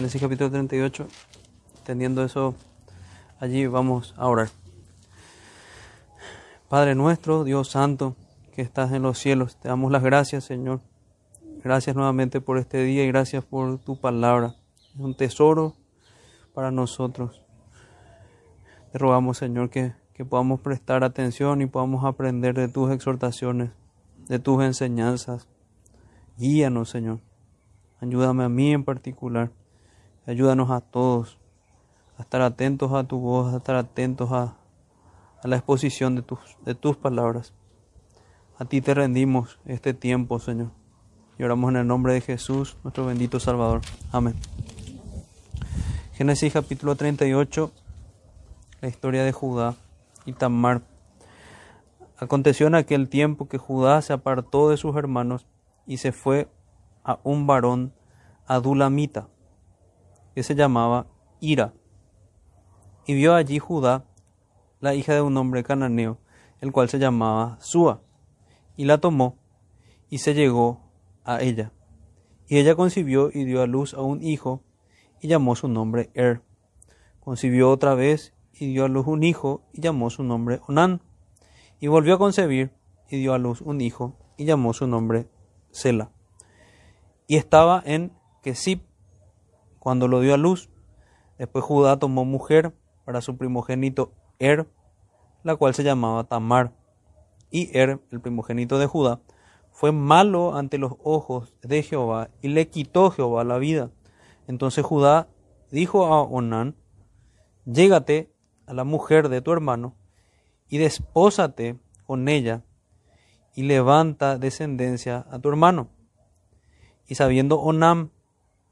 Génesis capítulo 38. Teniendo eso, allí vamos a orar. Padre nuestro, Dios Santo, que estás en los cielos, te damos las gracias, Señor. Gracias nuevamente por este día y gracias por tu palabra. Es un tesoro para nosotros. Te rogamos, Señor, que, que podamos prestar atención y podamos aprender de tus exhortaciones, de tus enseñanzas. Guíanos, Señor. Ayúdame a mí en particular. Ayúdanos a todos a estar atentos a tu voz, a estar atentos a, a la exposición de tus, de tus palabras. A ti te rendimos este tiempo, Señor. Y oramos en el nombre de Jesús, nuestro bendito Salvador. Amén. Génesis capítulo 38, la historia de Judá y Tamar. Aconteció en aquel tiempo que Judá se apartó de sus hermanos y se fue a un varón adulamita, que se llamaba Ira. Y vio allí Judá la hija de un hombre cananeo, el cual se llamaba Sua, y la tomó y se llegó a ella. Y ella concibió y dio a luz a un hijo, y llamó su nombre Er. Concibió otra vez y dio a luz un hijo, y llamó su nombre Onán. Y volvió a concebir y dio a luz un hijo, y llamó su nombre Sela. Y estaba en Kesib cuando lo dio a luz. Después Judá tomó mujer para su primogénito Er, la cual se llamaba Tamar. Y Er, el primogénito de Judá, fue malo ante los ojos de Jehová y le quitó Jehová la vida. Entonces Judá dijo a Onán, llégate a la mujer de tu hermano y despósate con ella y levanta descendencia a tu hermano. Y sabiendo Onam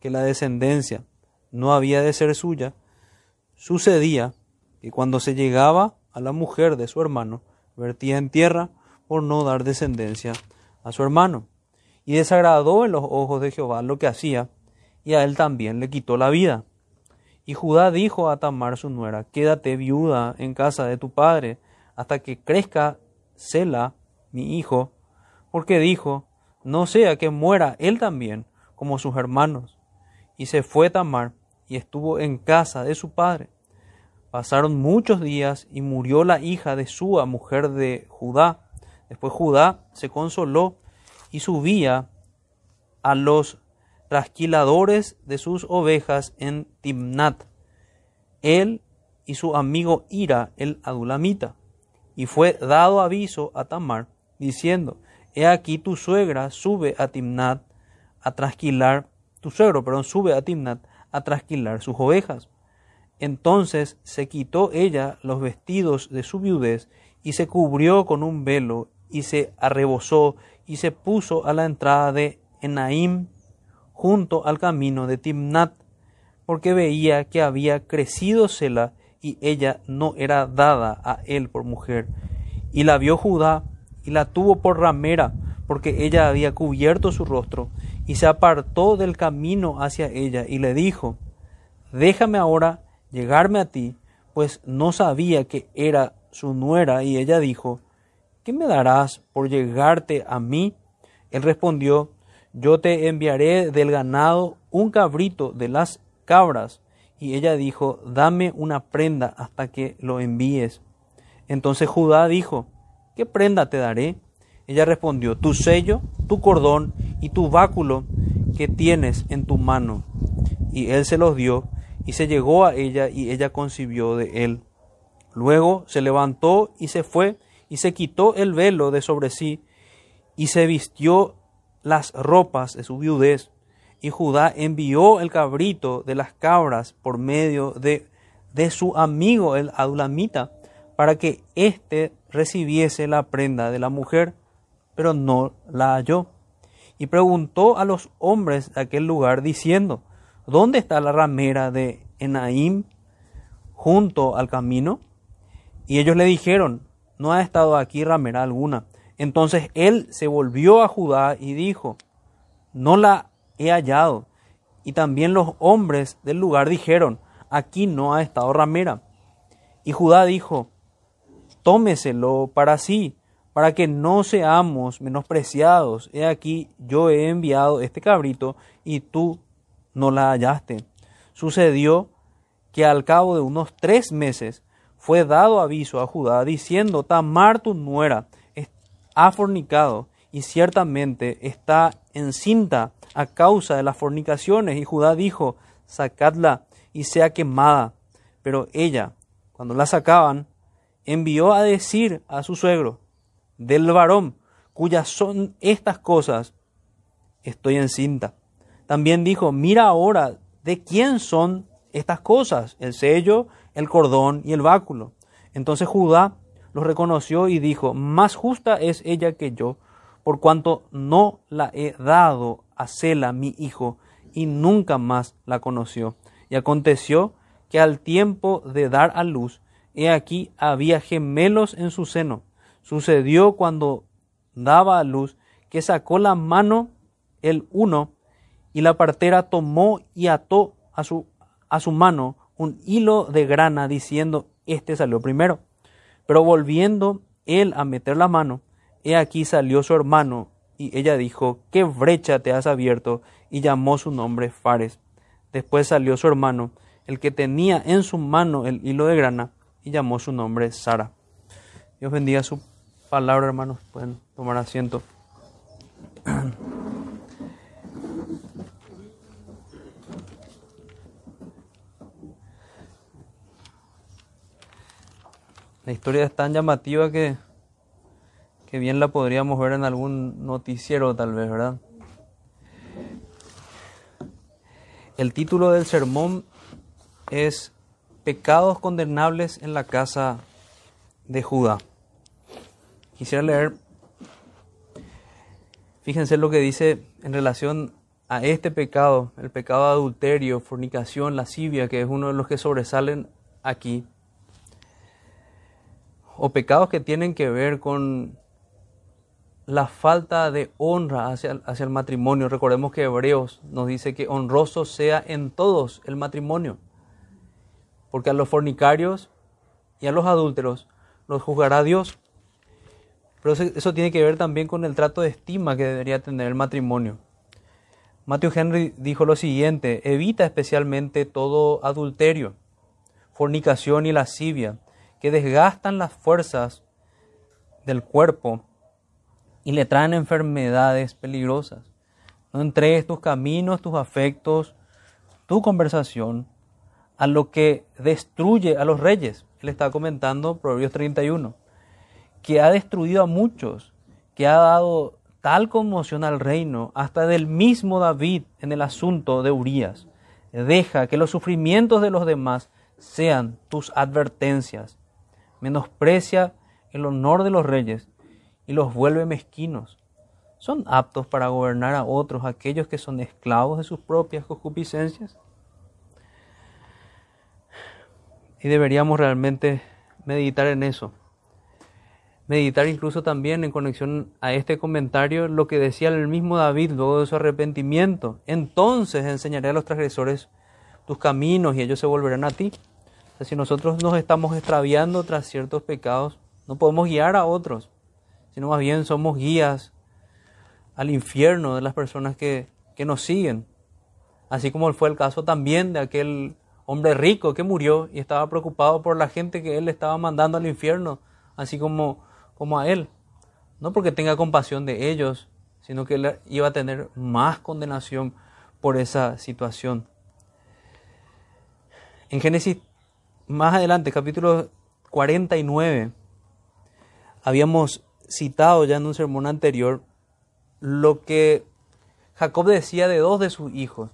que la descendencia no había de ser suya, sucedía que cuando se llegaba a la mujer de su hermano, vertía en tierra por no dar descendencia a su hermano. Y desagradó en los ojos de Jehová lo que hacía, y a él también le quitó la vida. Y Judá dijo a Tamar su nuera, quédate viuda en casa de tu padre, hasta que crezca Sela, mi hijo, porque dijo, no sea que muera él también, como sus hermanos. Y se fue Tamar, y estuvo en casa de su padre. Pasaron muchos días, y murió la hija de Sua, mujer de Judá. Después Judá se consoló y subía a los trasquiladores de sus ovejas en Timnat, él y su amigo Ira el adulamita. Y fue dado aviso a Tamar, diciendo, He aquí tu suegra sube a Timnat a trasquilar, tu suegro, perdón, sube a Timnat a trasquilar sus ovejas. Entonces se quitó ella los vestidos de su viudez y se cubrió con un velo y se arrebozó y se puso a la entrada de Enaim junto al camino de Timnat, porque veía que había crecido Sela y ella no era dada a él por mujer. Y la vio Judá y la tuvo por ramera, porque ella había cubierto su rostro, y se apartó del camino hacia ella y le dijo, déjame ahora llegarme a ti, pues no sabía que era su nuera, y ella dijo, ¿qué me darás por llegarte a mí? Él respondió, yo te enviaré del ganado un cabrito de las cabras. Y ella dijo, dame una prenda hasta que lo envíes. Entonces Judá dijo, ¿qué prenda te daré? Ella respondió, tu sello, tu cordón y tu báculo que tienes en tu mano. Y él se los dio, y se llegó a ella, y ella concibió de él. Luego se levantó y se fue, y se quitó el velo de sobre sí, y se vistió las ropas de su viudez. Y Judá envió el cabrito de las cabras por medio de, de su amigo el adulamita, para que éste recibiese la prenda de la mujer, pero no la halló. Y preguntó a los hombres de aquel lugar, diciendo, ¿Dónde está la ramera de Enaim junto al camino? Y ellos le dijeron, no ha estado aquí ramera alguna. Entonces él se volvió a Judá y dijo, no la he hallado. Y también los hombres del lugar dijeron, aquí no ha estado ramera. Y Judá dijo, tómeselo para sí, para que no seamos menospreciados. He aquí yo he enviado este cabrito y tú no la hallaste. Sucedió que al cabo de unos tres meses fue dado aviso a Judá diciendo, Tamar tu nuera ha fornicado y ciertamente está encinta a causa de las fornicaciones. Y Judá dijo, sacadla y sea quemada. Pero ella, cuando la sacaban, envió a decir a su suegro, del varón, cuyas son estas cosas, estoy encinta. También dijo, mira ahora de quién son estas cosas, el sello, el cordón y el báculo. Entonces Judá los reconoció y dijo, más justa es ella que yo, por cuanto no la he dado a Sela, mi hijo, y nunca más la conoció. Y aconteció que al tiempo de dar a luz, he aquí había gemelos en su seno. Sucedió cuando daba a luz que sacó la mano el uno y la partera tomó y ató a su, a su mano un hilo de grana diciendo, este salió primero. Pero volviendo él a meter la mano, he aquí salió su hermano y ella dijo, ¿qué brecha te has abierto? Y llamó su nombre Fares. Después salió su hermano, el que tenía en su mano el hilo de grana, y llamó su nombre Sara. Dios bendiga su palabra, hermanos. Pueden tomar asiento. La historia es tan llamativa que que bien la podríamos ver en algún noticiero tal vez, ¿verdad? El título del sermón es Pecados condenables en la casa de Judá. Quisiera leer, fíjense lo que dice en relación a este pecado, el pecado de adulterio, fornicación, lascivia, que es uno de los que sobresalen aquí, o pecados que tienen que ver con la falta de honra hacia, hacia, el matrimonio. Recordemos que Hebreos nos dice que honroso sea en todos el matrimonio, porque a los fornicarios y a los adúlteros los juzgará Dios. Pero eso, tiene que ver también con el trato de estima que debería tener el matrimonio. Matthew Henry dijo lo siguiente, evita especialmente todo adulterio, fornicación y lascivia, que desgastan las fuerzas del cuerpo y le traen enfermedades peligrosas. No entregues tus caminos, tus afectos, tu conversación a lo que destruye a los reyes. Él está comentando Proverbios 31, que ha destruido a muchos, que ha dado tal conmoción al reino, hasta del mismo David en el asunto de Urías. Deja que los sufrimientos de los demás sean tus advertencias. Menosprecia el honor de los reyes y los vuelve mezquinos. ¿Son aptos para gobernar a otros aquellos que son esclavos de sus propias concupiscencias? Y deberíamos realmente meditar en eso. Meditar incluso también en conexión a este comentario lo que decía el mismo David luego de su arrepentimiento. Entonces enseñaré a los transgresores tus caminos y ellos se volverán a ti. si nosotros nos estamos extraviando tras ciertos pecados, no podemos guiar a otros sino más bien somos guías al infierno de las personas que, nos siguen. Así como fue el caso también de aquel hombre rico que murió y estaba preocupado por la gente que él estaba mandando al infierno, así como, como a él. No porque tenga compasión de ellos, sino que él iba a tener más condenación por esa situación. En Génesis, más adelante, capítulo 49, habíamos citado ya en un sermón anterior lo que Jacob decía de dos de sus hijos.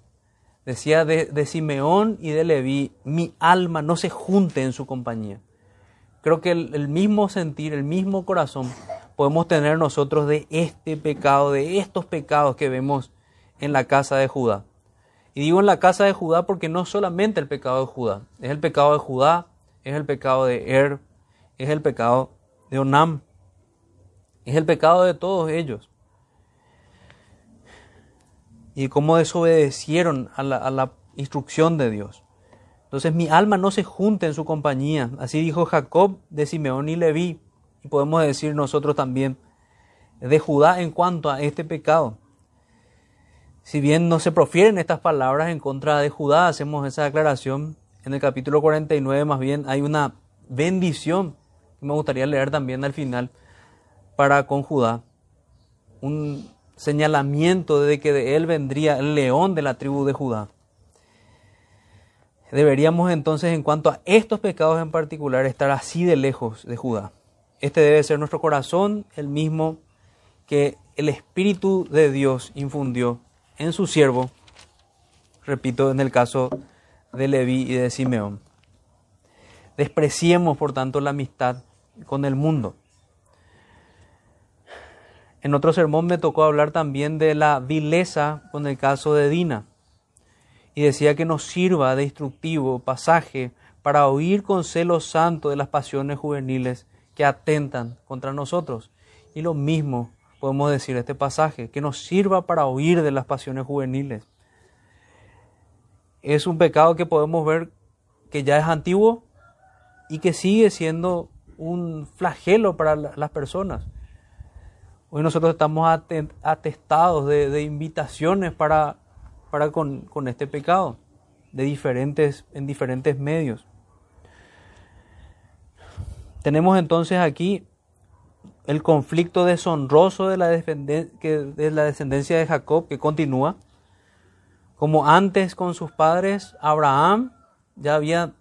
Decía de, Simeón y de Leví, mi alma no se junte en su compañía. Creo que el, mismo sentir, el mismo corazón podemos tener nosotros de este pecado, de estos pecados que vemos en la casa de Judá. Y digo en la casa de Judá porque no solamente el pecado de Judá, es el pecado de Judá, es el pecado de Er, es el pecado de Onam, es el pecado de todos ellos. Y cómo desobedecieron a la, instrucción de Dios. Entonces mi alma no se junta en su compañía. Así dijo Jacob de Simeón y Leví. Y podemos decir nosotros también de Judá en cuanto a este pecado. Si bien no se profieren estas palabras en contra de Judá, hacemos esa aclaración. En el capítulo 49 más bien hay una bendición que me gustaría leer también al final para con Judá. Un señalamiento de que de él vendría el león de la tribu de Judá. Deberíamos entonces en cuanto a estos pecados en particular estar así de lejos de Judá. Este debe ser nuestro corazón, el mismo que el Espíritu de Dios infundió en su siervo, repito, en el caso de Leví y de Simeón. Despreciemos, por tanto, la amistad con el mundo. En otro sermón me tocó hablar también de la vileza con el caso de Dina. Y decía que nos sirva de instructivo pasaje para oír con celo santo de las pasiones juveniles que atentan contra nosotros. Y lo mismo podemos decir este pasaje, que nos sirva para huir de las pasiones juveniles. Es un pecado que podemos ver que ya es antiguo y que sigue siendo un flagelo para las personas. Hoy nosotros estamos atestados de, invitaciones para, para con, con, este pecado de diferentes, en diferentes medios. Tenemos entonces aquí el conflicto deshonroso de la, de la descendencia de Jacob que continúa. Como antes con sus padres, Abraham ya había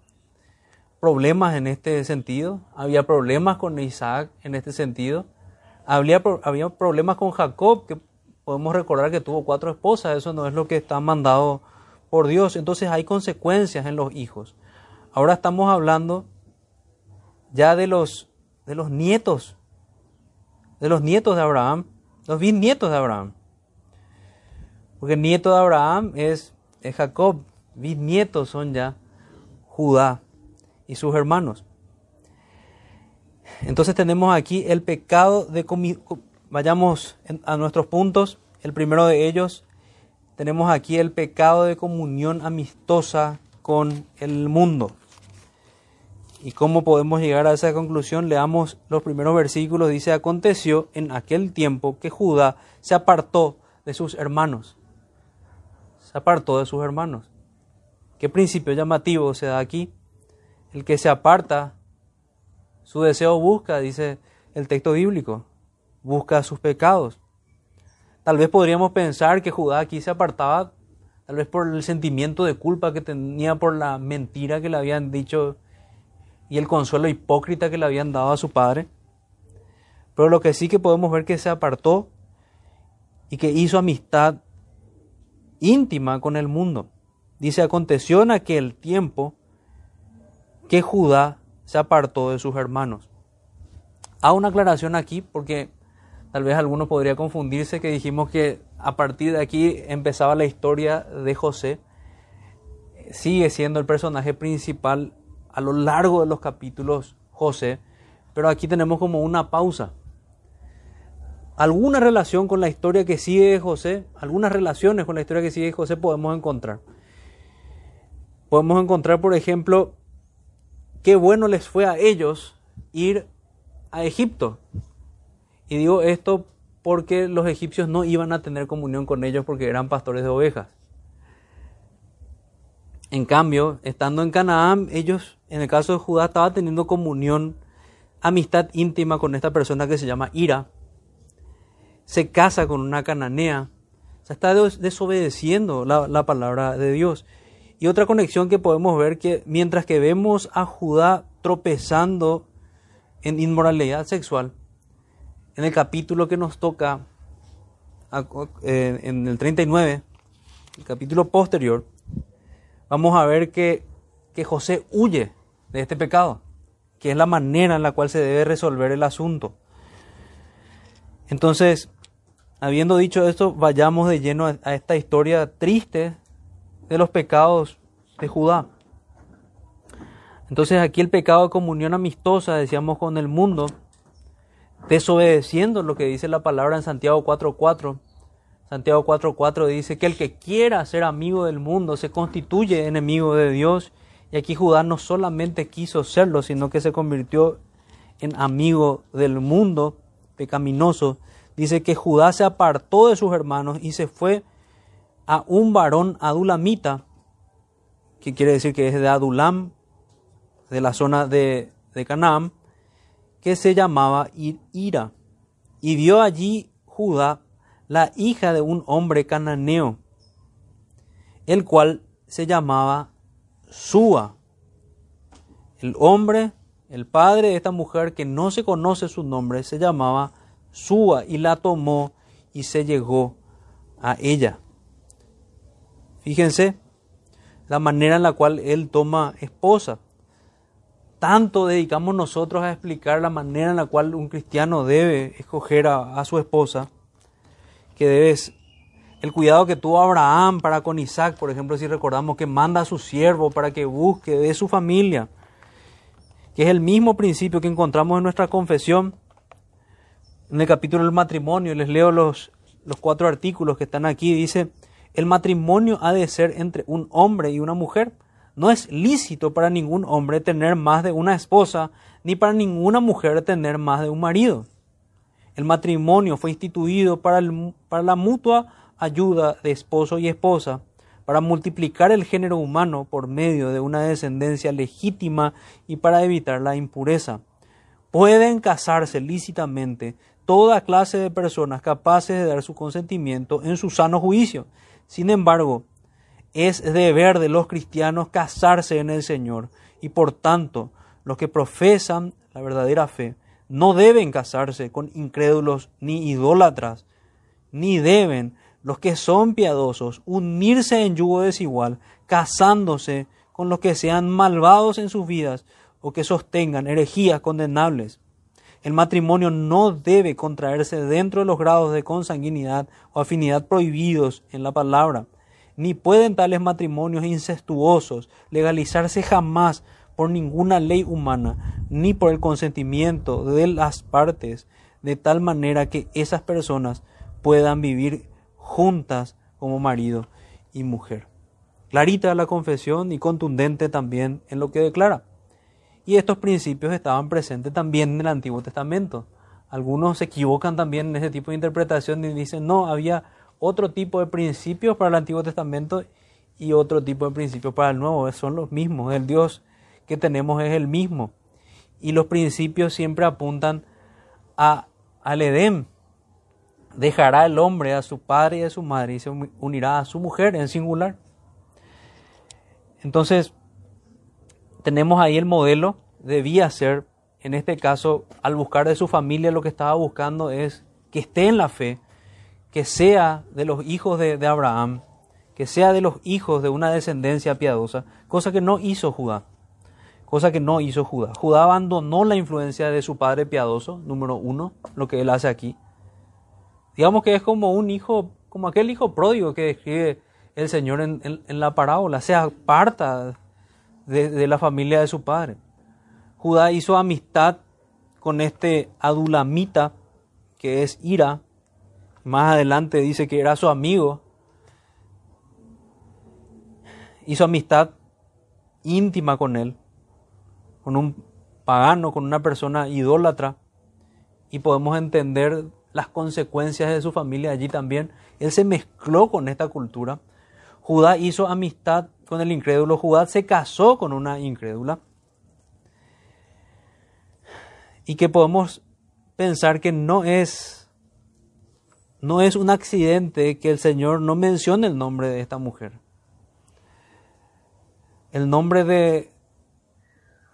problemas en este sentido, había problemas con Isaac en este sentido, había, había problemas con Jacob, que podemos recordar que tuvo cuatro esposas, eso no es lo que está mandado por Dios, entonces hay consecuencias en los hijos. Ahora estamos hablando ya de los, de los nietos de los nietos de Abraham, los bisnietos de Abraham. Porque el nieto de Abraham es, Jacob, bisnietos son ya Judá y sus hermanos. Entonces tenemos aquí el pecado de vayamos a nuestros puntos. El primero de ellos tenemos aquí el pecado de comunión amistosa con el mundo. ¿Y cómo podemos llegar a esa conclusión? Leamos los primeros versículos. Dice, aconteció en aquel tiempo que Judá se apartó de sus hermanos. Se apartó de sus hermanos. ¿Qué principio llamativo se da aquí? El que se aparta, su deseo busca, dice el texto bíblico, busca sus pecados. Tal vez podríamos pensar que Judá aquí se apartaba, tal vez por el sentimiento de culpa que tenía por la mentira que le habían dicho y el consuelo hipócrita que le habían dado a su padre. Pero lo que sí que podemos ver que se apartó y que hizo amistad íntima con el mundo. Dice, aconteció en aquel tiempo que Judá se apartó de sus hermanos. Hago una aclaración aquí porque tal vez alguno podría confundirse que dijimos que a partir de aquí empezaba la historia de José. Sigue siendo el personaje principal a lo largo de los capítulos José, pero aquí tenemos como una pausa. Alguna relación con la historia que sigue José, algunas relaciones con la historia que sigue José podemos encontrar. Podemos encontrar, por ejemplo, qué bueno les fue a ellos ir a Egipto. Y digo esto porque los egipcios no iban a tener comunión con ellos porque eran pastores de ovejas. En cambio, estando en Canaán, ellos, en el caso de Judá, estaban teniendo comunión, amistad íntima con esta persona que se llama Ira. Se casa con una cananea. O sea, está desobedeciendo la, la palabra de Dios. Y otra conexión que podemos ver que mientras que vemos a Judá tropezando en inmoralidad sexual, en el capítulo que nos toca, en el 39, el capítulo posterior, vamos a ver que, José huye de este pecado, que es la manera en la cual se debe resolver el asunto. Entonces, habiendo dicho esto, vayamos de lleno a esta historia triste de los pecados de Judá. Entonces aquí el pecado de comunión amistosa, decíamos, con el mundo, desobedeciendo lo que dice la palabra en Santiago 4.4, Santiago 4:4 dice que el que quiera ser amigo del mundo se constituye enemigo de Dios. Y aquí Judá no solamente quiso serlo, sino que se convirtió en amigo del mundo pecaminoso. Dice que Judá se apartó de sus hermanos y se fue a un varón adulamita, que quiere decir que es de Adulam, de la zona de, de Canaán, que se llamaba Ira. Y vio allí Judá la hija de un hombre cananeo, el cual se llamaba Sua. El hombre, el padre de esta mujer que no se conoce su nombre, se llamaba Sua y la tomó y se llegó a ella. Fíjense la manera en la cual él toma esposa. Tanto dedicamos nosotros a explicar la manera en la cual un cristiano debe escoger a, su esposa, que debes el cuidado que tuvo Abraham para con Isaac, por ejemplo, si recordamos que manda a su siervo para que busque de su familia, que es el mismo principio que encontramos en nuestra confesión, en el capítulo del matrimonio, les leo los, los cuatro artículos que están aquí, dice, el matrimonio ha de ser entre un hombre y una mujer. No es lícito para ningún hombre tener más de una esposa, ni para ninguna mujer tener más de un marido. El matrimonio fue instituido para, para la mutua ayuda de esposo y esposa, para multiplicar el género humano por medio de una descendencia legítima y para evitar la impureza. Pueden casarse lícitamente toda clase de personas capaces de dar su consentimiento en su sano juicio. Sin embargo, es deber de los cristianos casarse en el Señor y por tanto los que profesan la verdadera fe no deben casarse con incrédulos ni idólatras, ni deben los que son piadosos unirse en yugo desigual, casándose con los que sean malvados en sus vidas o que sostengan herejías condenables. El matrimonio no debe contraerse dentro de los grados de consanguinidad o afinidad prohibidos en la palabra, ni pueden tales matrimonios incestuosos legalizarse jamás por ninguna ley humana, ni por el consentimiento de las partes, de tal manera que esas personas puedan vivir juntas como marido y mujer. Clarita la confesión y contundente también en lo que declara. Y estos principios estaban presentes también en el Antiguo Testamento. Algunos se equivocan también en ese tipo de interpretación y dicen, no, había otro tipo de principios para el Antiguo Testamento y otro tipo de principios para el Nuevo. Son los mismos. El Dios que tenemos es el mismo. Y los principios siempre apuntan a, al Edén. Dejará el hombre a su padre y a su madre y se unirá a su mujer en singular. Entonces, tenemos ahí el modelo, debía ser, en este caso, al buscar de su familia, lo que estaba buscando es que esté en la fe, que sea de los hijos de, de Abraham, que sea de los hijos de una descendencia piadosa, cosa que no hizo Judá, cosa que no hizo Judá. Judá abandonó la influencia de su padre piadoso, número uno, lo que él hace aquí. Digamos que es como un hijo, como aquel hijo pródigo que describe el Señor en, la parábola, se aparta de, la familia de su padre. Judá hizo amistad con este adulamita, que es Ira. Más adelante dice que era su amigo. Hizo amistad íntima con él, con un pagano, con una persona idólatra. Y podemos entender las consecuencias de su familia allí también. Él se mezcló con esta cultura. Judá hizo amistad con el incrédulo, Judá se casó con una incrédula. Y que podemos pensar que no es, no es un accidente que el Señor no mencione el nombre de esta mujer. El nombre de,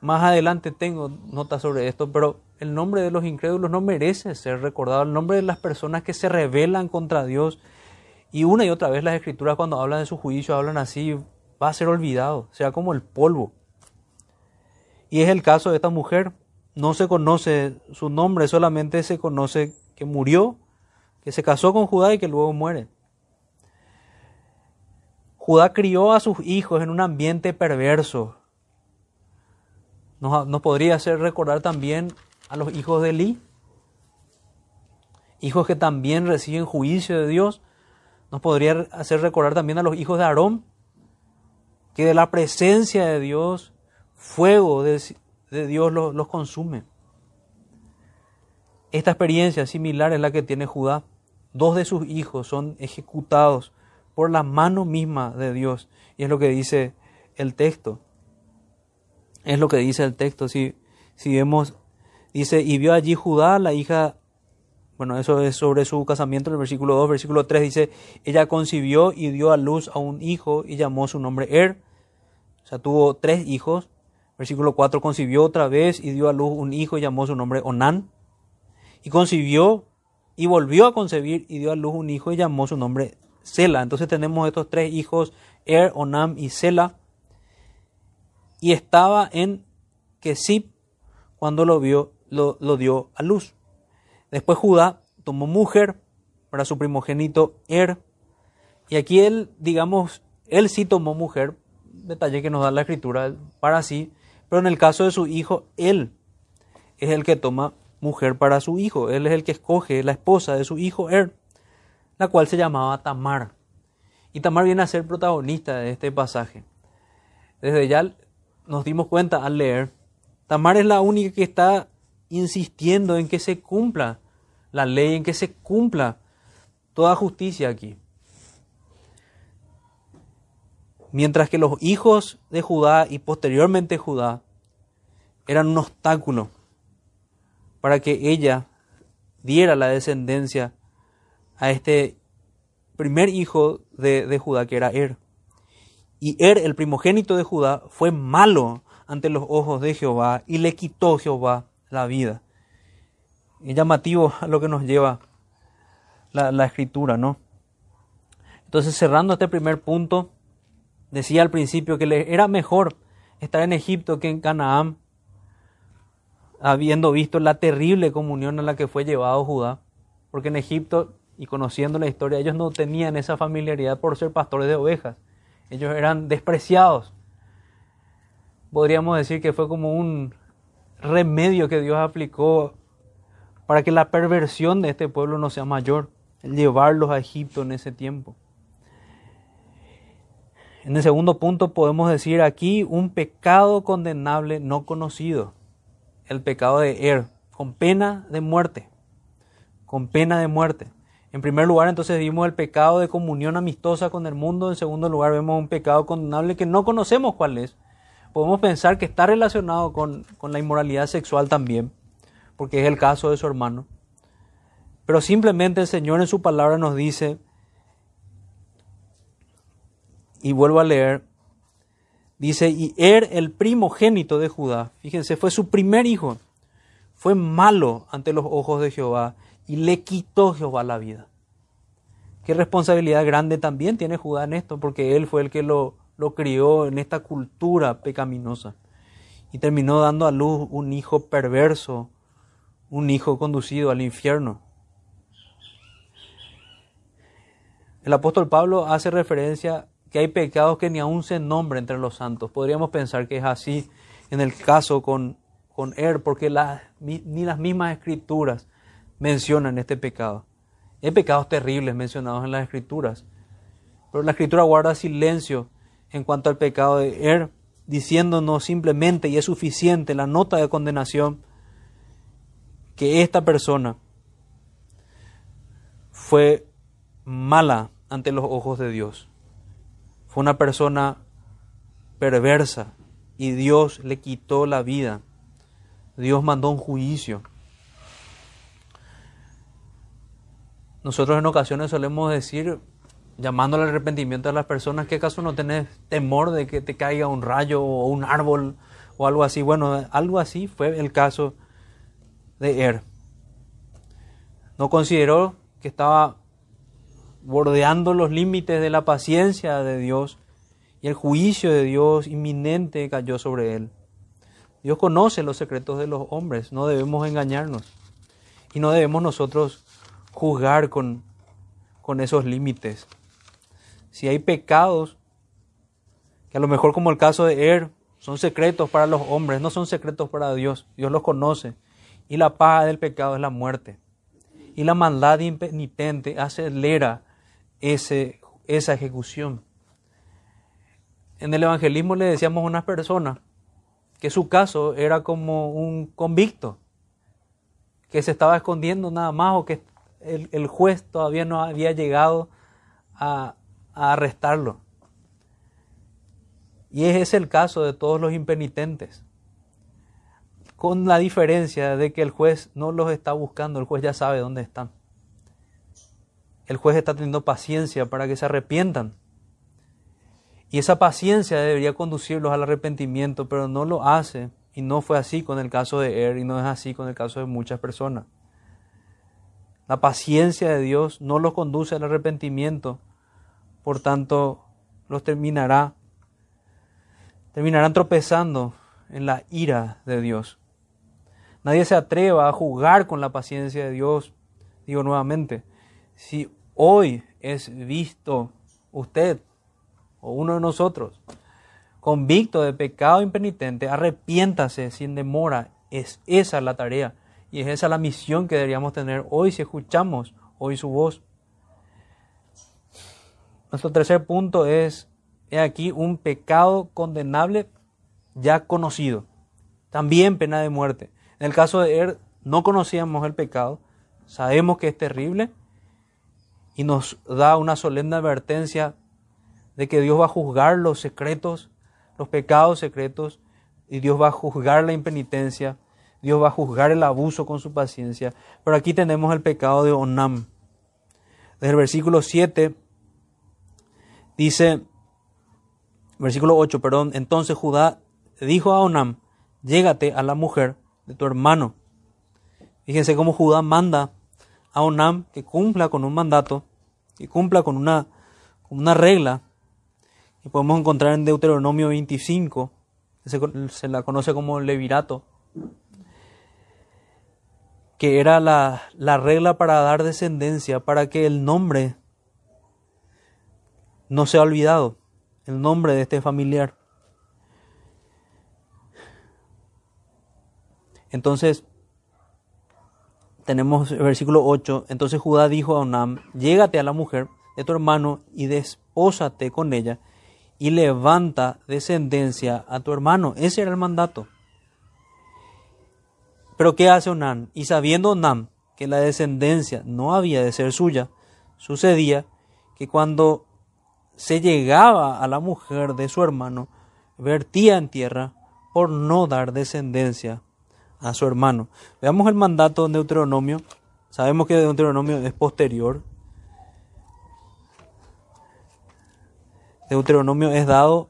más adelante tengo notas sobre esto, pero el nombre de los incrédulos no merece ser recordado. El nombre de las personas que se rebelan contra Dios. Y una y otra vez las escrituras cuando hablan de su juicio hablan así, va a ser olvidado, sea como el polvo. Y es el caso de esta mujer. No se conoce su nombre, solamente se conoce que murió, que se casó con Judá y que luego muere. Judá crió a sus hijos en un ambiente perverso. Nos, podría hacer recordar también a los hijos de Eli, hijos que también reciben juicio de Dios. Nos podría hacer recordar también a los hijos de Aarón, que de la presencia de Dios, fuego de, Dios los consume. Esta experiencia similar es la que tiene Judá. Dos de sus hijos son ejecutados por la mano misma de Dios. Y es lo que dice el texto. Es lo que dice el texto. Si, si vemos, dice, y vio allí Judá, la hija, bueno, eso es sobre su casamiento, en el versículo 2, versículo 3 dice, ella concibió y dio a luz a un hijo y llamó su nombre Er. O sea, tuvo tres hijos. Versículo 4, concibió otra vez y dio a luz un hijo y llamó su nombre Onán. Y concibió y volvió a concebir y dio a luz un hijo y llamó su nombre Sela. Entonces tenemos estos tres hijos, Er, Onam y Sela. Y estaba en Kesib cuando lo vio, lo, lo dio a luz. Después Judá tomó mujer para su primogénito Er. Y aquí él, digamos, él sí tomó mujer, detalle que nos da la escritura para sí, pero en el caso de su hijo, él es el que toma mujer para su hijo. Él es el que escoge la esposa de su hijo Er, la cual se llamaba Tamar. Y Tamar viene a ser protagonista de este pasaje. Desde ya nos dimos cuenta al leer, Tamar es la única que está insistiendo en que se cumpla la ley, en que se cumpla toda justicia aquí. Mientras que los hijos de Judá y posteriormente Judá eran un obstáculo para que ella diera la descendencia a este primer hijo de, Judá, que era Er. Y Er, el primogénito de Judá, fue malo ante los ojos de Jehová y le quitó Jehová la vida. Es llamativo a lo que nos lleva la, la escritura, ¿no? Entonces, cerrando este primer punto, decía al principio que le era mejor estar en Egipto que en Canaán, habiendo visto la terrible comunión a la que fue llevado Judá, porque en Egipto, y conociendo la historia, ellos no tenían esa familiaridad por ser pastores de ovejas, ellos eran despreciados. Podríamos decir que fue como un remedio que Dios aplicó para que la perversión de este pueblo no sea mayor, el llevarlos a Egipto en ese tiempo. En el segundo punto podemos decir aquí un pecado condenable no conocido el pecado de Er, con pena de muerte. Con pena de muerte. En primer lugar, entonces vimos el pecado de comunión amistosa con el mundo. En segundo lugar, vemos un pecado condenable que no conocemos cuál es. Podemos pensar que está relacionado con, con la inmoralidad sexual también, porque es el caso de su hermano. Pero simplemente el Señor en su palabra nos dice, y vuelvo a leer, Dice, y Er, el primogénito de Judá, fíjense, fue su primer hijo, fue malo ante los ojos de Jehová y le quitó Jehová la vida. Qué responsabilidad grande también tiene Judá en esto, porque él fue el que lo, lo crió en esta cultura pecaminosa y terminó dando a luz un hijo perverso, un hijo conducido al infierno. El apóstol Pablo hace referencia que hay pecados que ni aún se nombran entre los santos. Podríamos pensar que es así en el caso con, con Er, porque ni las mismas escrituras mencionan este pecado. Hay pecados terribles mencionados en las escrituras, pero la escritura guarda silencio en cuanto al pecado de Er, diciéndonos simplemente, y es suficiente la nota de condenación, que esta persona fue mala ante los ojos de Dios una persona perversa y Dios le quitó la vida. Dios mandó un juicio. Nosotros en ocasiones solemos decir, llamándole al arrepentimiento a las personas, ¿qué acaso no tenés temor de que te caiga un rayo o un árbol o algo así? Bueno, algo así fue el caso de Er. No consideró que estaba bordeando los límites de la paciencia de Dios y el juicio de Dios inminente cayó sobre él. Dios conoce los secretos de los hombres, no debemos engañarnos y no debemos nosotros juzgar con, con esos límites. Si hay pecados, que a lo mejor como el caso de Er, son secretos para los hombres, no son secretos para Dios, Dios los conoce. Y la paga del pecado es la muerte. Y la maldad impenitente acelera ese, esa ejecución. En el evangelismo le decíamos a una persona que su caso era como un convicto, que se estaba escondiendo nada más o que el, juez todavía no había llegado a, a arrestarlo. Y ese es el caso de todos los impenitentes. Con la diferencia de que el juez no los está buscando, el juez ya sabe dónde están. El juez está teniendo paciencia para que se arrepientan. Y esa paciencia debería conducirlos al arrepentimiento, pero no lo hace. Y no fue así con el caso de Er y no es así con el caso de muchas personas. La paciencia de Dios no los conduce al arrepentimiento, por tanto los terminará terminarán tropezando en la ira de Dios. Nadie se atreva a jugar con la paciencia de Dios. Digo nuevamente, si hoy es visto usted o uno de nosotros convicto de pecado impenitente, arrepiéntase sin demora. Es esa la tarea y es esa la misión que deberíamos tener hoy si escuchamos hoy su voz. Nuestro tercer punto es, he aquí, un pecado condenable ya conocido. También pena de muerte. En el caso de él, no conocíamos el pecado, sabemos que es terrible y nos da una solemne advertencia de que Dios va a juzgar los secretos, los pecados secretos, y Dios va a juzgar la impenitencia, Dios va a juzgar el abuso con su paciencia. Pero aquí tenemos el pecado de Onam. Desde el versículo 7 dice, versículo 8, perdón, entonces Judá dijo a Onam, llégate a la mujer de tu hermano. Fíjense cómo Judá manda a Onam que cumpla con un mandato, que cumpla con una, una regla que podemos encontrar en Deuteronomio 25, se, se la conoce como levirato, que era la, la regla para dar descendencia, para que el nombre no sea olvidado, el nombre de este familiar. Entonces, tenemos el versículo 8. Entonces Judá dijo a Onam, llégate a la mujer de tu hermano y despósate con ella y levanta descendencia a tu hermano. Ese era el mandato. Pero ¿qué hace Onam? Y sabiendo Onam que la descendencia no había de ser suya, sucedía que cuando se llegaba a la mujer de su hermano, vertía en tierra por no dar descendencia a su hermano. Veamos el mandato de Deuteronomio. Sabemos que Deuteronomio es posterior. Deuteronomio es dado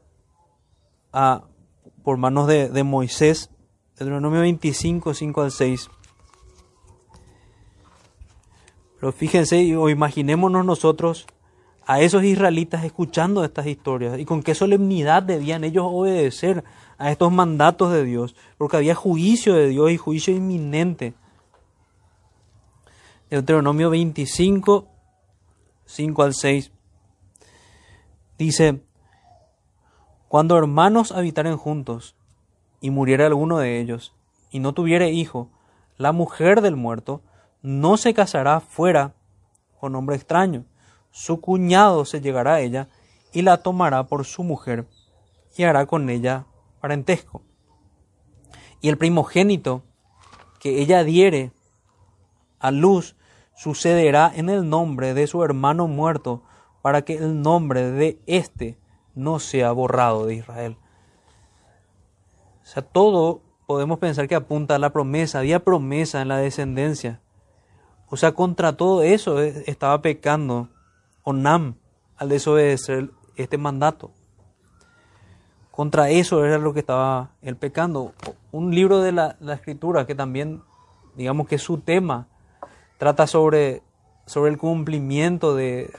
a, por manos de, de Moisés. Deuteronomio 25, 5 al 6. Pero fíjense o imaginémonos nosotros a esos israelitas escuchando estas historias y con qué solemnidad debían ellos obedecer a estos mandatos de Dios, porque había juicio de Dios y juicio inminente. Deuteronomio 25, 5 al 6, dice, cuando hermanos habitaren juntos y muriera alguno de ellos y no tuviere hijo, la mujer del muerto no se casará fuera con hombre extraño. Su cuñado se llegará a ella y la tomará por su mujer y hará con ella parentesco. Y el primogénito que ella diere a luz sucederá en el nombre de su hermano muerto, para que el nombre de éste no sea borrado de Israel. O sea, todo podemos pensar que apunta a la promesa, había promesa en la descendencia. O sea, contra todo eso estaba pecando Onam al desobedecer este mandato. Contra eso era lo que estaba el pecando. Un libro de la, escritura que también, digamos que su tema, trata sobre, sobre el cumplimiento de,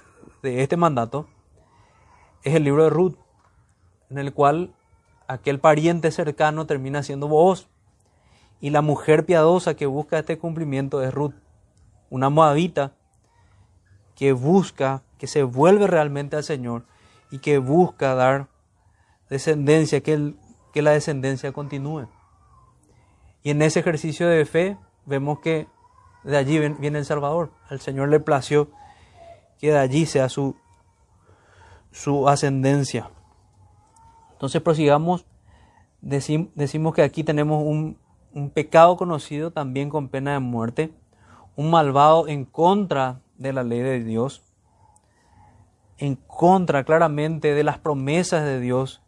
de este mandato, es el libro de Ruth, en el cual aquel pariente cercano termina siendo vos. Y la mujer piadosa que busca este cumplimiento es Ruth, una moabita que busca, que se vuelve realmente al Señor y que busca dar descendencia, que, que la descendencia continúe. Y en ese ejercicio de fe vemos que de allí viene el Salvador. Al Señor le plació que de allí sea su, su ascendencia. Entonces prosigamos, decimos que aquí tenemos un, un pecado conocido también con pena de muerte, un malvado en contra de la ley de Dios, en contra claramente de las promesas de Dios,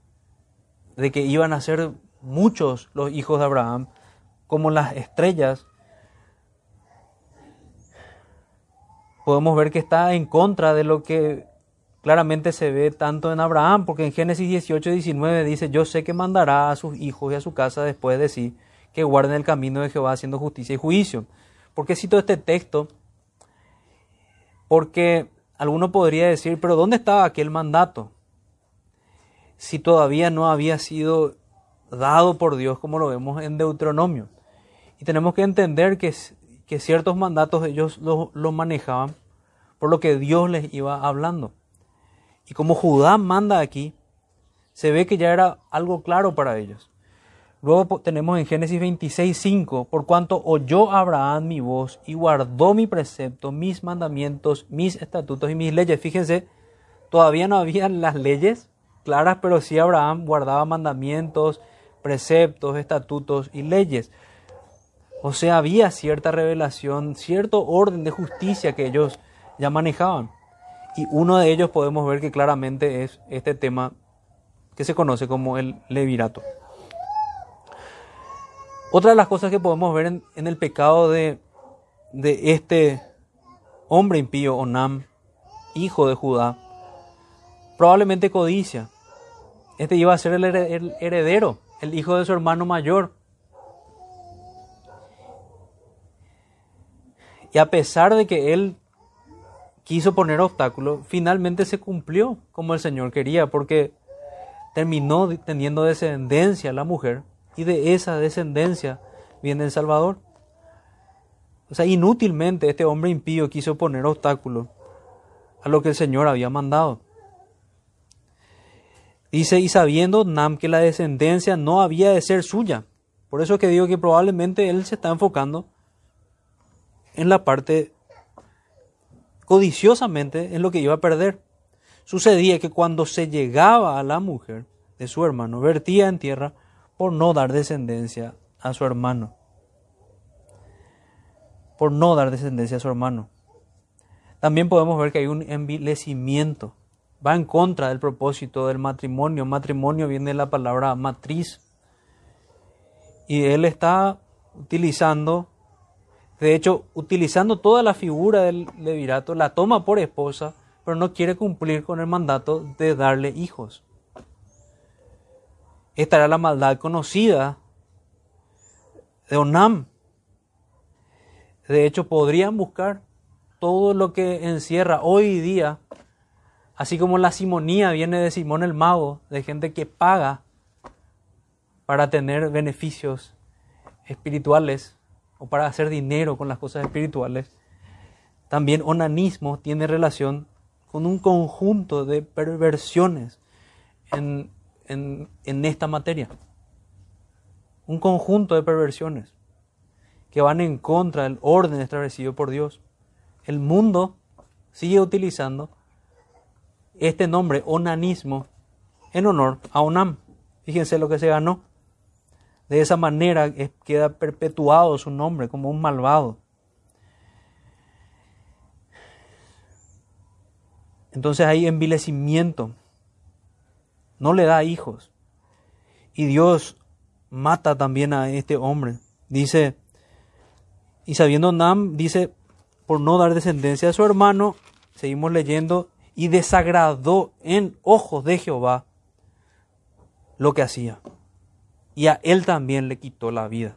de que iban a ser muchos los hijos de Abraham, como las estrellas, podemos ver que está en contra de lo que claramente se ve tanto en Abraham, porque en Génesis 18, 19 dice, yo sé que mandará a sus hijos y a su casa después de sí, que guarden el camino de Jehová haciendo justicia y juicio. ¿Por qué cito este texto? Porque alguno podría decir, pero ¿dónde estaba aquel mandato? Si todavía no había sido dado por Dios como lo vemos en Deuteronomio. Y tenemos que entender que, que ciertos mandatos ellos los lo manejaban por lo que Dios les iba hablando. Y como Judá manda aquí, se ve que ya era algo claro para ellos. Luego tenemos en Génesis 26, 5, por cuanto oyó Abraham mi voz y guardó mi precepto, mis mandamientos, mis estatutos y mis leyes. Fíjense, todavía no habían las leyes claras, pero sí Abraham guardaba mandamientos, preceptos, estatutos y leyes. O sea, había cierta revelación, cierto orden de justicia que ellos ya manejaban. Y uno de ellos podemos ver que claramente es este tema que se conoce como el levirato. Otra de las cosas que podemos ver en, el pecado de, este hombre impío, Onam, hijo de Judá, probablemente codicia. Este iba a ser el heredero, el hijo de su hermano mayor. Y a pesar de que él quiso poner obstáculos, finalmente se cumplió como el Señor quería, porque terminó teniendo descendencia la mujer y de esa descendencia viene el Salvador. O sea, inútilmente este hombre impío quiso poner obstáculo a lo que el Señor había mandado. Dice, y sabiendo Nam que la descendencia no había de ser suya. Por eso que digo que probablemente él se está enfocando en la parte codiciosamente en lo que iba a perder. Sucedía que cuando se llegaba a la mujer de su hermano, vertía en tierra por no dar descendencia a su hermano. Por no dar descendencia a su hermano. También podemos ver que hay un envilecimiento. Va en contra del propósito del matrimonio. Matrimonio viene de la palabra matriz. Y él está utilizando, de hecho, utilizando toda la figura del levirato, la toma por esposa, pero no quiere cumplir con el mandato de darle hijos. Esta era la maldad conocida de Onam. De hecho, podrían buscar todo lo que encierra hoy día, así como la simonía viene de Simón el Mago, de gente que paga para tener beneficios espirituales o para hacer dinero con las cosas espirituales. También onanismo tiene relación con un conjunto de perversiones en en, esta materia. Un conjunto de perversiones que van en contra del orden establecido por Dios. El mundo sigue utilizando este nombre, onanismo, en honor a Onam. Fíjense lo que se ganó. De esa manera queda perpetuado su nombre como un malvado. Entonces hay envilecimiento no le da hijos. Y Dios mata también a este hombre. Dice, y sabiendo Nam, dice, por no dar descendencia a su hermano, seguimos leyendo, y desagradó en ojos de Jehová lo que hacía. Y a él también le quitó la vida.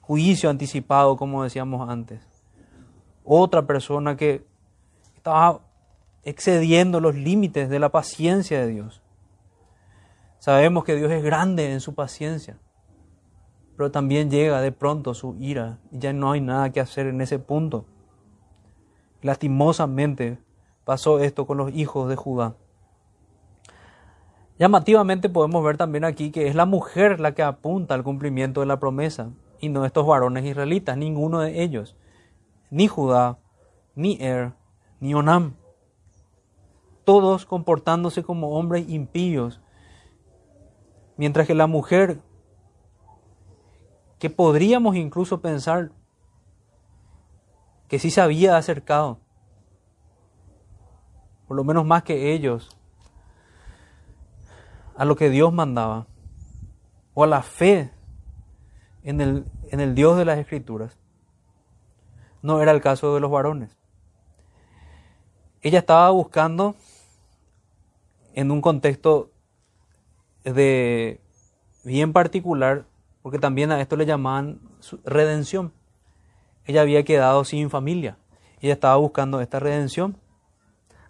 Juicio anticipado, como decíamos antes. Otra persona que estaba excediendo los límites de la paciencia de Dios. Sabemos que Dios es grande en su paciencia, pero también llega de pronto su ira y ya no hay nada que hacer en ese punto. Lastimosamente pasó esto con los hijos de Judá. Llamativamente podemos ver también aquí que es la mujer la que apunta al cumplimiento de la promesa y no estos varones israelitas, ninguno de ellos, ni Judá, ni Er, ni Onam. Todos comportándose como hombres impíos Mientras que la mujer, que podríamos incluso pensar que sí se había acercado, por lo menos más que ellos, a lo que Dios mandaba, o a la fe en el, en el Dios de las Escrituras. No era el caso de los varones. Ella estaba buscando en un contexto de bien particular, porque también a esto le llamaban redención. Ella había quedado sin familia. Ella estaba buscando esta redención.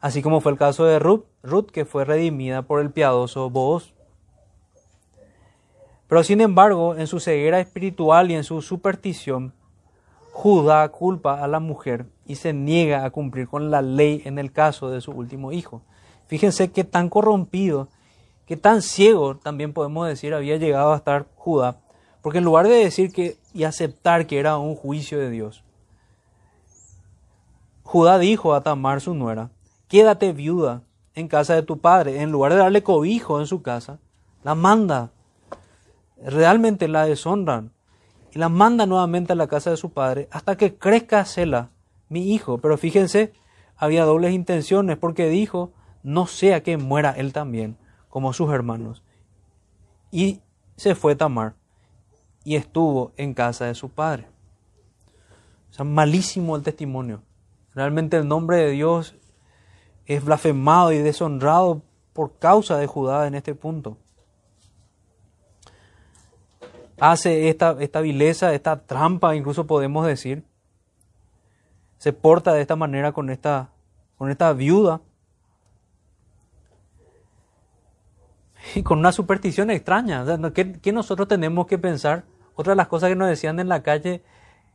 Así como fue el caso de Ruth, Ruth que fue redimida por el piadoso Booz. Pero sin embargo, en su ceguera espiritual y en su superstición, Judá culpa a la mujer y se niega a cumplir con la ley en el caso de su último hijo. Fíjense qué tan corrompido, qué tan ciego también podemos decir había llegado a estar Judá, porque en lugar de decir que y aceptar que era un juicio de Dios, Judá dijo a Tamar su nuera, quédate viuda en casa de tu padre, en lugar de darle cobijo en su casa, la manda, realmente la deshonran y la manda nuevamente a la casa de su padre hasta que crezca Sela, mi hijo. Pero fíjense, había dobles intenciones porque dijo, no sea que muera él también, como sus hermanos. Y se fue Tamar y estuvo en casa de su padre. O sea, malísimo el testimonio. Realmente el nombre de Dios es blasfemado y deshonrado por causa de Judá en este punto. Hace esta, esta vileza, esta trampa, incluso podemos decir. Se porta de esta manera con esta, con esta viuda y con una superstición extraña. ¿qué, nosotros tenemos que pensar? Otra de las cosas que nos decían en la calle,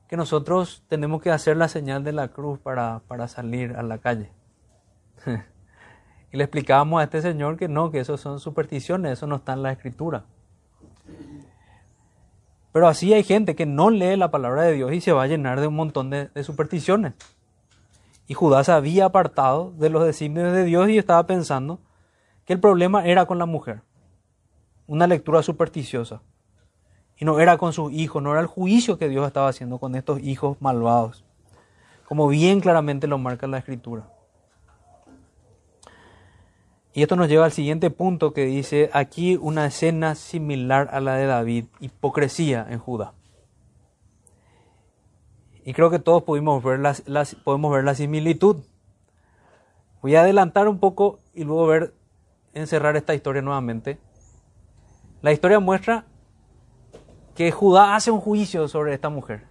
que nosotros tenemos que hacer la señal de la cruz para, para salir a la calle. y le explicábamos a este señor que no, que eso son supersticiones, eso no está en la escritura. Pero así hay gente que no lee la palabra de Dios y se va a llenar de un montón de, supersticiones. Y Judá se había apartado de los designios de Dios y estaba pensando que el problema era con la mujer. Una lectura supersticiosa. Y no era con sus hijos, no era el juicio que Dios estaba haciendo con estos hijos malvados. Como bien claramente lo marca la escritura. Y esto nos lleva al siguiente punto que dice aquí una escena similar a la de David, hipocresía en Judá. Y creo que todos pudimos ver podemos ver la similitud. Voy a adelantar un poco y luego ver encerrar esta historia nuevamente. La historia muestra que Judá hace un juicio sobre esta mujer.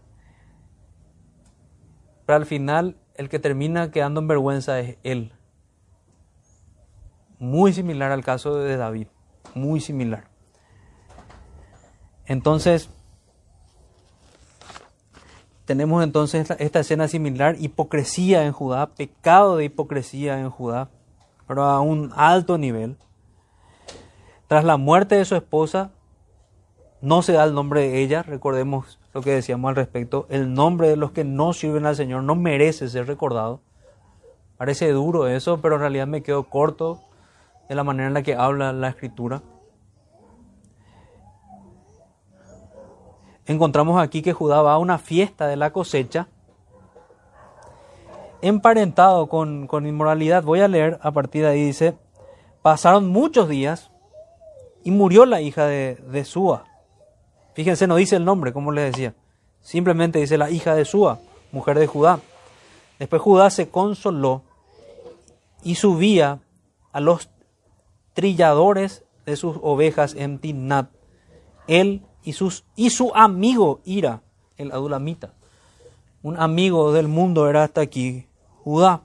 Pero al final el que termina quedando en vergüenza es él. Muy similar al caso de David, muy similar. Entonces, tenemos entonces esta escena similar, hipocresía en Judá, pecado de hipocresía en Judá pero a un alto nivel. Tras la muerte de su esposa, no se da el nombre de ella, recordemos lo que decíamos al respecto, el nombre de los que no sirven al Señor no merece ser recordado. Parece duro eso, pero en realidad me quedo corto de la manera en la que habla la escritura. Encontramos aquí que Judá va a una fiesta de la cosecha emparentado con, con inmoralidad. Voy a leer a partir de ahí, dice, pasaron muchos días y murió la hija de, de Sua. Fíjense, no dice el nombre, como les decía. Simplemente dice la hija de Sua, mujer de Judá. Después Judá se consoló y subía a los trilladores de sus ovejas en Tinnat, él y, sus, y su amigo Ira, el adulamita. Un amigo del mundo era hasta aquí Judá.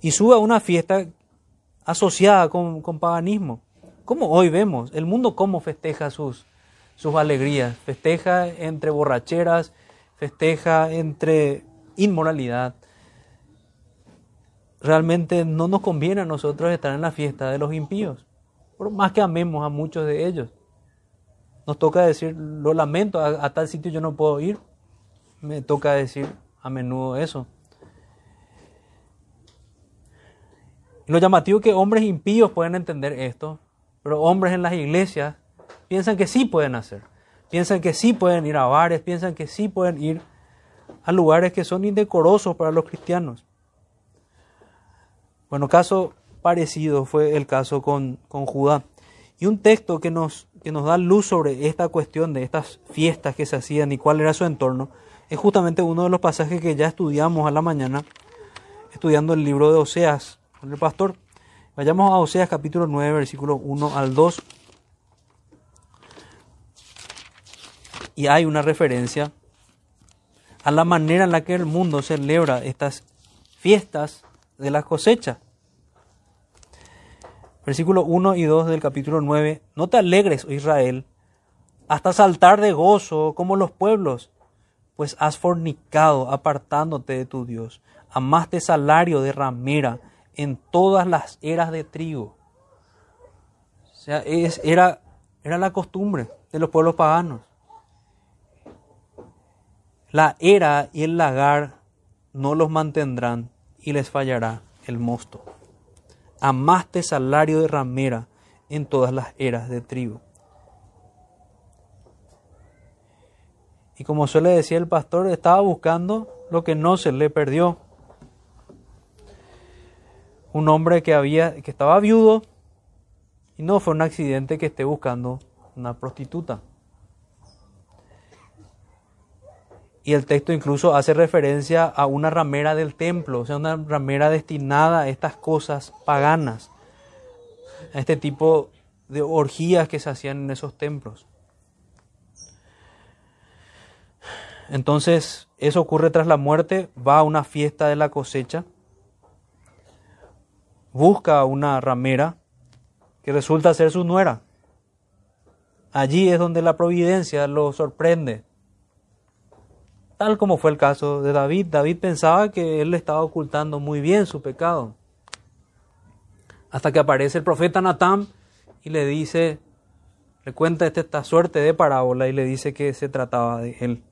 Y sube a una fiesta asociada con, paganismo. Como hoy vemos, el mundo cómo festeja sus, sus alegrías. Festeja entre borracheras, festeja entre inmoralidad. Realmente no nos conviene a nosotros estar en la fiesta de los impíos, por más que amemos a muchos de ellos. Nos toca decir, lo lamento, a tal sitio yo no puedo ir. Me toca decir a menudo eso. lo llamativo es que hombres impíos pueden entender esto, pero hombres en las iglesias piensan que sí pueden hacer. Piensan que sí pueden ir a bares, piensan que sí pueden ir a lugares que son indecorosos para los cristianos. Bueno, caso parecido fue el caso con, con Judá. Y un texto que nos, que nos da luz sobre esta cuestión de estas fiestas que se hacían y cuál era su entorno es justamente uno de los pasajes que ya estudiamos a la mañana, estudiando el libro de Oseas con el pastor. Vayamos a Oseas capítulo 9, versículos 1 al 2. Y hay una referencia a la manera en la que el mundo celebra estas fiestas de la cosecha. Versículo 1 y 2 del capítulo 9. No te alegres, oh Israel, hasta saltar de gozo como los pueblos, pues has fornicado apartándote de tu Dios. Amaste salario de ramera en todas las eras de trigo. O sea, es, era, era la costumbre de los pueblos paganos. La era y el lagar no los mantendrán y les fallará el mosto. Amaste salario de ramera en todas las eras de trigo. Y como suele decir el pastor, estaba buscando lo que no se le perdió. Un hombre que había que estaba viudo y no fue un accidente que esté buscando una prostituta. Y el texto incluso hace referencia a una ramera del templo, o sea, una ramera destinada a estas cosas paganas, a este tipo de orgías que se hacían en esos templos. Entonces, eso ocurre tras la muerte, va a una fiesta de la cosecha, busca a una ramera que resulta ser su nuera. Allí es donde la providencia lo sorprende tal como fue el caso de David. David pensaba que él le estaba ocultando muy bien su pecado. Hasta que aparece el profeta Natán y le dice, le cuenta esta suerte de parábola y le dice que se trataba de él.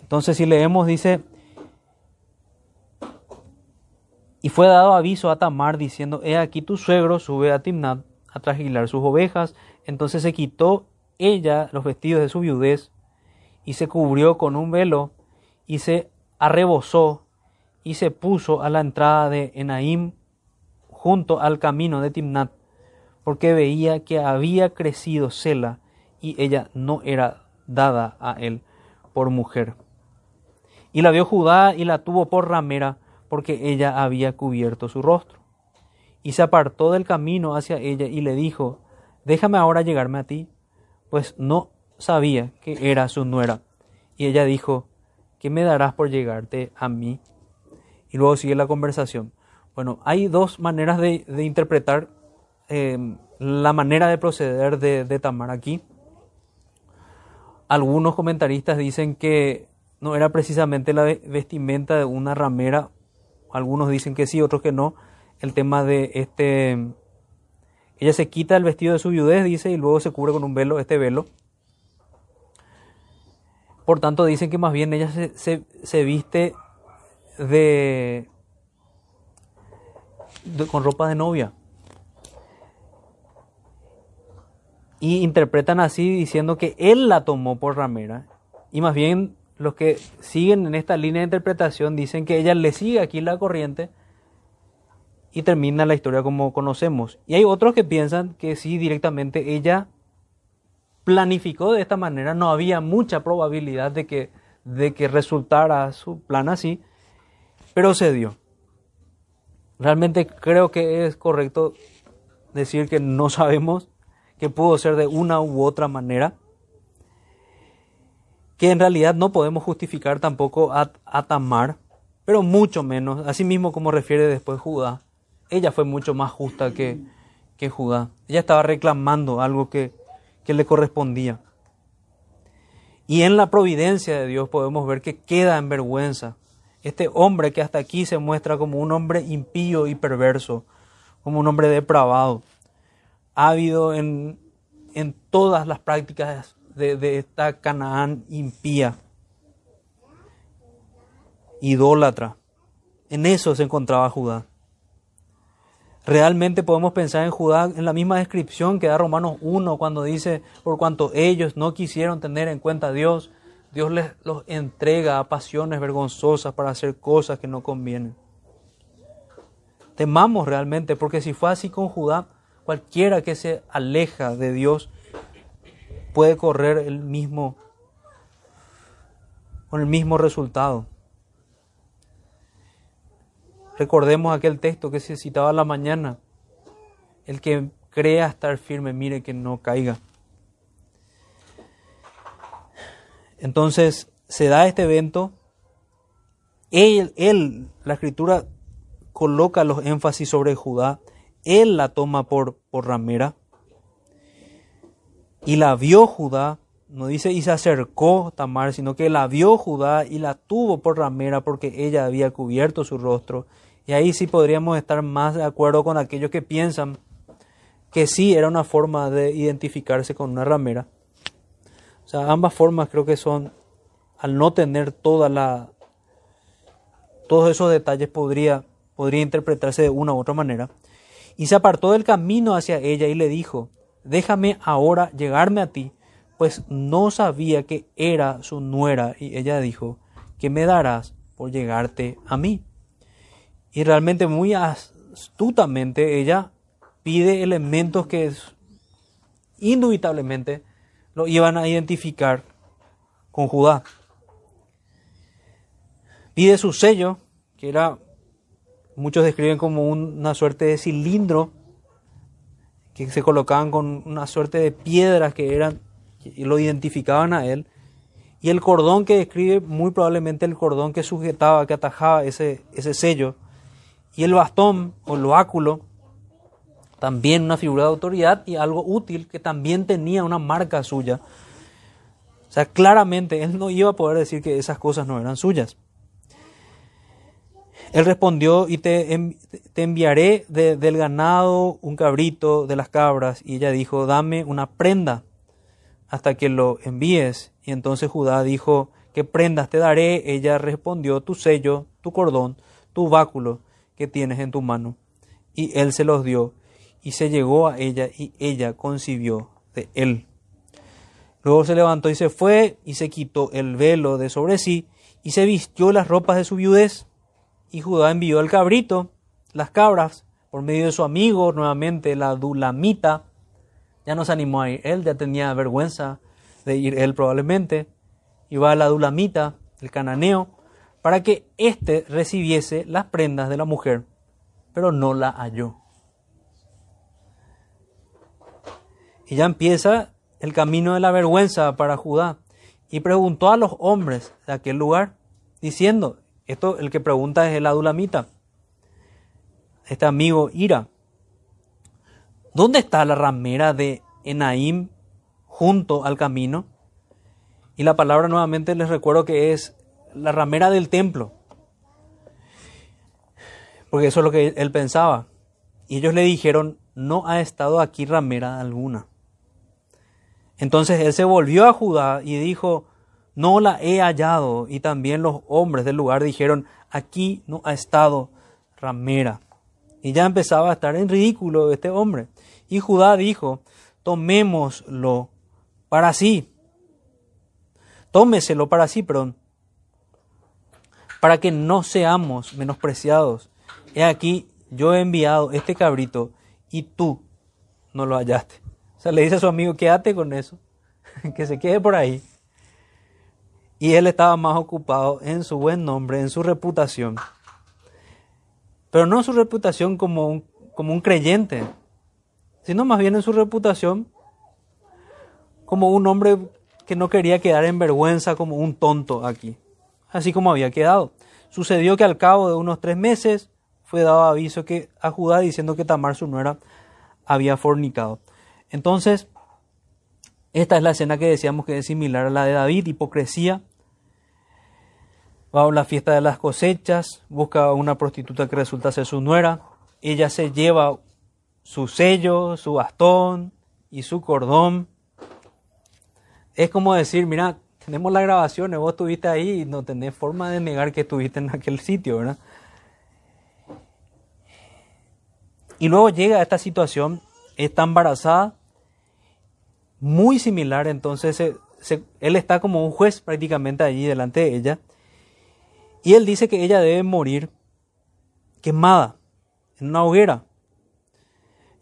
Entonces si leemos dice, y fue dado aviso a Tamar diciendo, he aquí tu suegro sube a Timnat a trajilar sus ovejas. Entonces se quitó ella los vestidos de su viudez y se cubrió con un velo y se arrebozó y se puso a la entrada de Enaim junto al camino de Timnat, porque veía que había crecido Sela y ella no era dada a él por mujer. Y la vio Judá y la tuvo por ramera, porque ella había cubierto su rostro. Y se apartó del camino hacia ella y le dijo, déjame ahora llegarme a ti pues no sabía que era su nuera. Y ella dijo, ¿qué me darás por llegarte a mí? Y luego sigue la conversación. Bueno, hay dos maneras de, interpretar eh, la manera de proceder de, de Tamar aquí. Algunos comentaristas dicen que no era precisamente la vestimenta de una ramera. Algunos dicen que sí, otros que no. El tema de este ella se quita el vestido de su viudez, dice, y luego se cubre con un velo, este velo. Por tanto, dicen que más bien ella se, viste de, con ropa de novia. Y interpretan así diciendo que él la tomó por ramera. Y más bien los que siguen en esta línea de interpretación dicen que ella le sigue aquí la corriente y termina la historia como conocemos. Y hay otros que piensan que sí, directamente ella planificó de esta manera, no había mucha probabilidad de que, de que resultara su plan así, pero se dio. Realmente creo que es correcto decir que no sabemos que pudo ser de una u otra manera, que en realidad no podemos justificar tampoco a, a Tamar, pero mucho menos, así mismo como refiere después Judá, ella fue mucho más justa que, que Judá. Ella estaba reclamando algo que, que le correspondía. Y en la providencia de Dios podemos ver que queda en vergüenza este hombre que hasta aquí se muestra como un hombre impío y perverso, como un hombre depravado, ávido en, en todas las prácticas de, de esta Canaán impía, idólatra. En eso se encontraba Judá. Realmente podemos pensar en Judá en la misma descripción que da Romanos 1 cuando dice, por cuanto ellos no quisieron tener en cuenta a Dios, Dios les los entrega a pasiones vergonzosas para hacer cosas que no convienen. Temamos realmente, porque si fue así con Judá, cualquiera que se aleja de Dios puede correr el mismo con el mismo resultado. Recordemos aquel texto que se citaba la mañana. El que crea estar firme, mire que no caiga. Entonces se da este evento. Él, él, la escritura coloca los énfasis sobre Judá. Él la toma por, por ramera. Y la vio Judá, no dice y se acercó Tamar, sino que la vio Judá y la tuvo por ramera porque ella había cubierto su rostro. Y ahí sí podríamos estar más de acuerdo con aquellos que piensan que sí era una forma de identificarse con una ramera. O sea, ambas formas creo que son, al no tener toda la, todos esos detalles podría, podría interpretarse de una u otra manera. Y se apartó del camino hacia ella y le dijo, déjame ahora llegarme a ti, pues no sabía que era su nuera. Y ella dijo, ¿qué me darás por llegarte a mí? Y realmente muy astutamente ella pide elementos que indubitablemente lo iban a identificar con Judá. Pide su sello, que era, muchos describen como una suerte de cilindro que se colocaban con una suerte de piedras que eran y lo identificaban a él. Y el cordón que describe muy probablemente el cordón que sujetaba, que atajaba ese, ese sello. Y el bastón o el báculo, también una figura de autoridad y algo útil que también tenía una marca suya. O sea, claramente él no iba a poder decir que esas cosas no eran suyas. Él respondió, y te, enviaré del ganado un cabrito de las cabras. Y ella dijo, dame una prenda hasta que lo envíes. Y entonces Judá dijo, ¿qué prendas te daré? Ella respondió, tu sello, tu cordón, tu báculo que tienes en tu mano. Y él se los dio, y se llegó a ella, y ella concibió de él. Luego se levantó y se fue, y se quitó el velo de sobre sí, y se vistió las ropas de su viudez y Judá envió el cabrito, las cabras, por medio de su amigo, nuevamente la Dulamita. Ya no se animó a ir él, ya tenía vergüenza de ir él probablemente. Iba a la Dulamita, el cananeo, para que éste recibiese las prendas de la mujer, pero no la halló. Y ya empieza el camino de la vergüenza para Judá. Y preguntó a los hombres de aquel lugar, diciendo, esto el que pregunta es el adulamita. Este amigo Ira. ¿Dónde está la ramera de Enaim junto al camino? Y la palabra nuevamente les recuerdo que es la ramera del templo. Porque eso es lo que él pensaba. Y ellos le dijeron, no ha estado aquí ramera alguna. Entonces él se volvió a Judá y dijo, no la he hallado. Y también los hombres del lugar dijeron, aquí no ha estado ramera. Y ya empezaba a estar en ridículo este hombre. Y Judá dijo, tomémoslo para sí. Tómeselo para sí, perdón. Para que no seamos menospreciados. He aquí, yo he enviado este cabrito y tú no lo hallaste. O sea, le dice a su amigo, quédate con eso, que se quede por ahí. Y él estaba más ocupado en su buen nombre, en su reputación. Pero no su reputación como como un creyente, sino más bien en su reputación como un hombre que no quería quedar en vergüenza como un tonto aquí, así como había quedado. Sucedió que al cabo de unos tres meses fue dado aviso que, a Judá diciendo que Tamar su nuera había fornicado. Entonces, esta es la escena que decíamos que es similar a la de David, hipocresía, va a la fiesta de las cosechas, busca a una prostituta que resulta ser su nuera, ella se lleva su sello, su bastón y su cordón. Es como decir, mira, tenemos las grabaciones, vos estuviste ahí y no tenés forma de negar que estuviste en aquel sitio, ¿verdad? Y luego llega a esta situación, está embarazada, muy similar, entonces se, él está como un juez prácticamente allí delante de ella. Y él dice que ella debe morir quemada en una hoguera.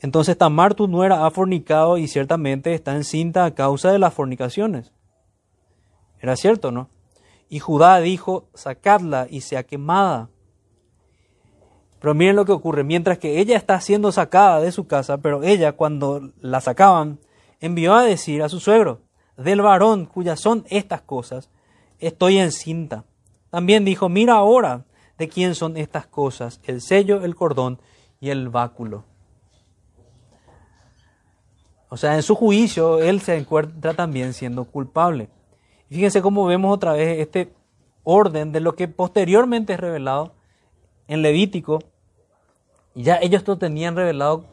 Entonces Tamar, tu nuera, ha fornicado y ciertamente está encinta a causa de las fornicaciones. Era cierto, ¿no? Y Judá dijo, sacadla y sea quemada. Pero miren lo que ocurre, mientras que ella está siendo sacada de su casa, pero ella cuando la sacaban, envió a decir a su suegro, del varón cuyas son estas cosas, estoy encinta. También dijo, mira ahora de quién son estas cosas, el sello, el cordón y el báculo. O sea, en su juicio, él se encuentra también siendo culpable. Fíjense cómo vemos otra vez este orden de lo que posteriormente es revelado en Levítico. Y ya ellos lo tenían revelado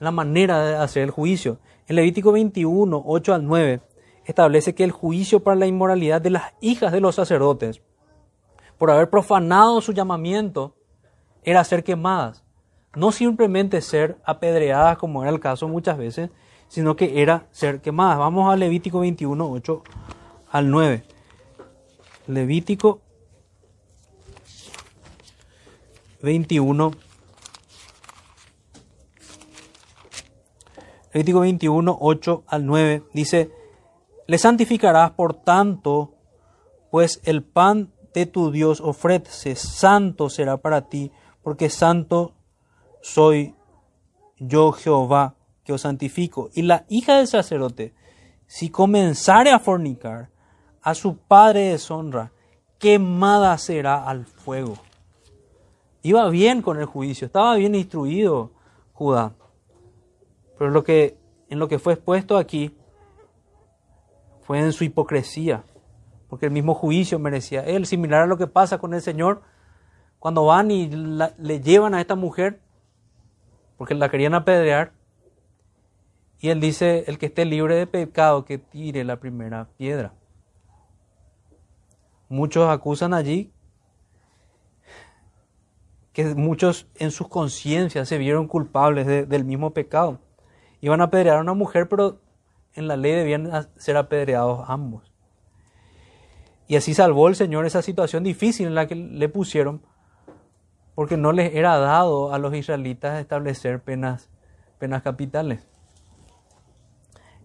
la manera de hacer el juicio. En Levítico 21, 8 al 9, establece que el juicio para la inmoralidad de las hijas de los sacerdotes, por haber profanado su llamamiento, era ser quemadas. No simplemente ser apedreadas, como era el caso muchas veces, sino que era ser quemadas. Vamos a Levítico 21, 8 al 9. Levítico 21. Levítico 21, 8 al 9 dice, le santificarás por tanto, pues el pan de tu Dios ofrece, santo será para ti, porque santo soy yo Jehová que os santifico. Y la hija del sacerdote, si comenzare a fornicar, a su padre deshonra, quemada será al fuego. Iba bien con el juicio, estaba bien instruido Judá. Pero lo que, en lo que fue expuesto aquí fue en su hipocresía, porque el mismo juicio merecía él, similar a lo que pasa con el Señor cuando van y le llevan a esta mujer, porque la querían apedrear, y él dice, el que esté libre de pecado, que tire la primera piedra. Muchos acusan allí que muchos en sus conciencias se vieron culpables del mismo pecado. Iban a apedrear a una mujer, pero en la ley debían ser apedreados ambos. Y así salvó el Señor esa situación difícil en la que le pusieron, porque no les era dado a los israelitas establecer penas, penas capitales.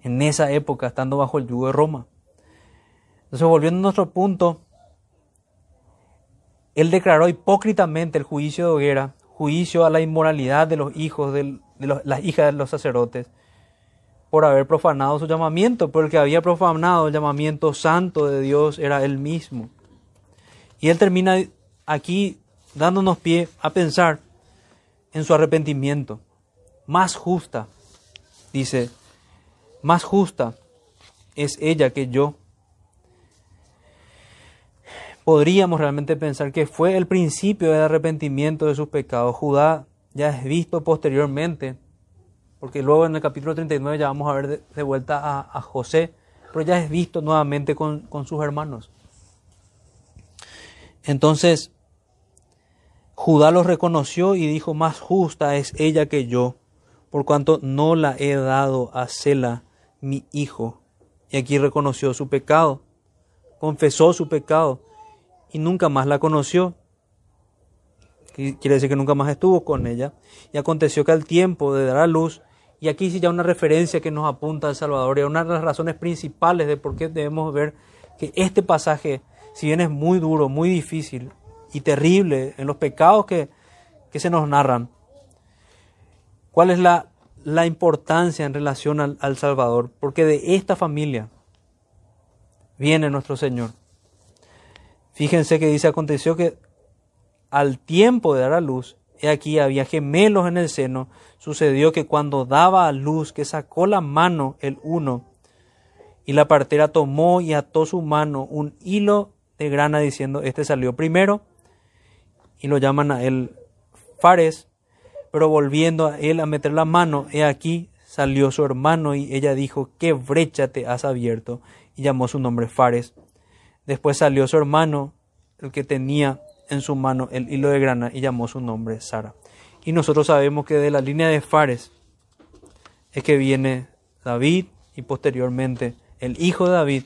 En esa época, estando bajo el yugo de Roma. Entonces, volviendo a nuestro punto, él declaró hipócritamente el juicio de hoguera, juicio a la inmoralidad de los hijos de las hijas de los sacerdotes, por haber profanado su llamamiento, pero el que había profanado el llamamiento santo de Dios era él mismo. Y él termina aquí dándonos pie a pensar en su arrepentimiento. Más justa, dice, más justa es ella que yo podríamos realmente pensar que fue el principio del arrepentimiento de sus pecados. Judá ya es visto posteriormente, porque luego en el capítulo 39 ya vamos a ver de, vuelta a, José, pero ya es visto nuevamente con, con sus hermanos. Entonces, Judá los reconoció y dijo, más justa es ella que yo, por cuanto no la he dado a Sela, mi hijo. Y aquí reconoció su pecado, confesó su pecado y nunca más la conoció. Quiere decir que nunca más estuvo con ella. Y aconteció que al tiempo de dar a luz, y aquí sí ya una referencia que nos apunta al Salvador, y una de las razones principales de por qué debemos ver que este pasaje, si bien es muy duro, muy difícil y terrible en los pecados que, que se nos narran, ¿cuál es la, la importancia en relación al, al Salvador? Porque de esta familia viene nuestro Señor. Fíjense que dice, aconteció que al tiempo de dar a luz, he aquí había gemelos en el seno, sucedió que cuando daba a luz, que sacó la mano el uno, y la partera tomó y ató su mano un hilo de grana diciendo, este salió primero, y lo llaman a él Fares, pero volviendo a él a meter la mano, he aquí salió su hermano y ella dijo, ¿qué brecha te has abierto? Y llamó su nombre Fares. Después salió su hermano, el que tenía en su mano el hilo de grana, y llamó su nombre Sara. Y nosotros sabemos que de la línea de Fares es que viene David y posteriormente el hijo de David,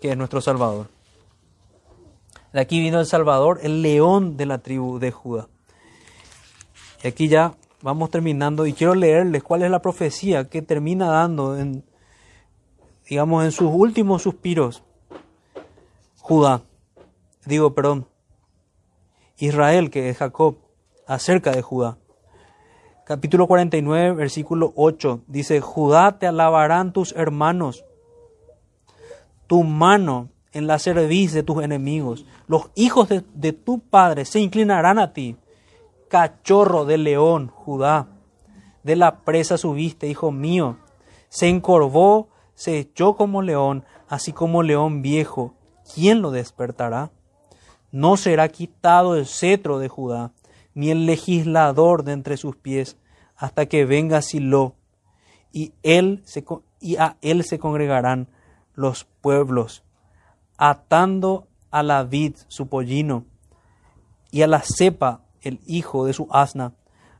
que es nuestro Salvador. De aquí vino el Salvador, el león de la tribu de Judá. Y aquí ya vamos terminando y quiero leerles cuál es la profecía que termina dando en, digamos, en sus últimos suspiros. Judá, digo, perdón, Israel, que es Jacob, acerca de Judá. Capítulo 49, versículo 8, dice, Judá te alabarán tus hermanos, tu mano en la cerviz de tus enemigos, los hijos de, de tu padre se inclinarán a ti, cachorro de león, Judá, de la presa subiste, hijo mío, se encorvó, se echó como león, así como león viejo, ¿quién lo despertará? No será quitado el cetro de Judá, ni el legislador de entre sus pies, hasta que venga Silo, y, él se, y a él se congregarán los pueblos, atando a la vid su pollino, y a la cepa el hijo de su asna.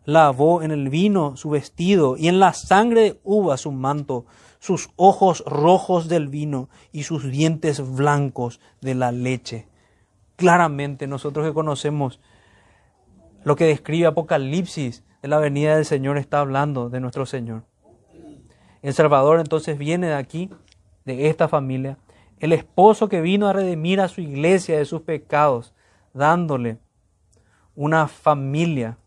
Lavó en el vino su vestido, y en la sangre de uva su manto, sus ojos rojos del vino y sus dientes blancos de la leche. Claramente nosotros que conocemos lo que describe Apocalipsis de la venida del Señor está hablando de nuestro Señor. El Salvador entonces viene de aquí, de esta familia, el esposo que vino a redimir a su iglesia de sus pecados, dándole una familia,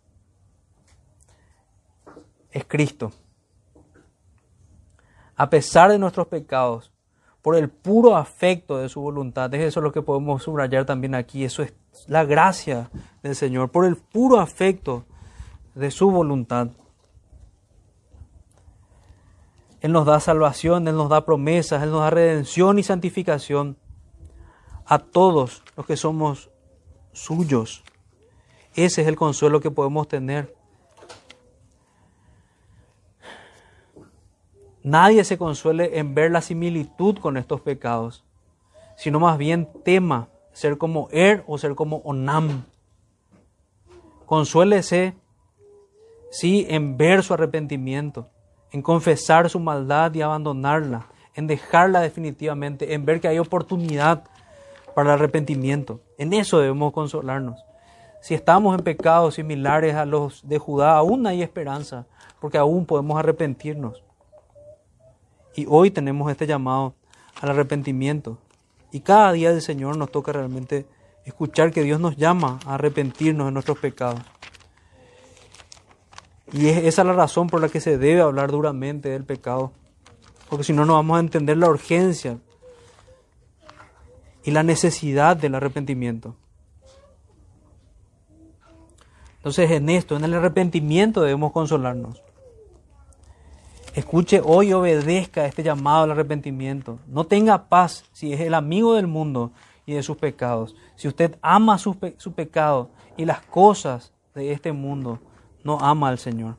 es Cristo a pesar de nuestros pecados, por el puro afecto de su voluntad. Es eso lo que podemos subrayar también aquí. Eso es la gracia del Señor, por el puro afecto de su voluntad. Él nos da salvación, Él nos da promesas, Él nos da redención y santificación a todos los que somos suyos. Ese es el consuelo que podemos tener. Nadie se consuele en ver la similitud con estos pecados, sino más bien tema ser como Er o ser como Onam. Consuélese, sí, en ver su arrepentimiento, en confesar su maldad y abandonarla, en dejarla definitivamente, en ver que hay oportunidad para el arrepentimiento. En eso debemos consolarnos. Si estamos en pecados similares a los de Judá, aún hay esperanza, porque aún podemos arrepentirnos. Y hoy tenemos este llamado al arrepentimiento. Y cada día del Señor nos toca realmente escuchar que Dios nos llama a arrepentirnos de nuestros pecados. Y es esa la razón por la que se debe hablar duramente del pecado. Porque si no, no vamos a entender la urgencia y la necesidad del arrepentimiento. Entonces en esto, en el arrepentimiento debemos consolarnos. Escuche hoy, obedezca este llamado al arrepentimiento. No tenga paz si es el amigo del mundo y de sus pecados. Si usted ama su, su pecado y las cosas de este mundo, no ama al Señor.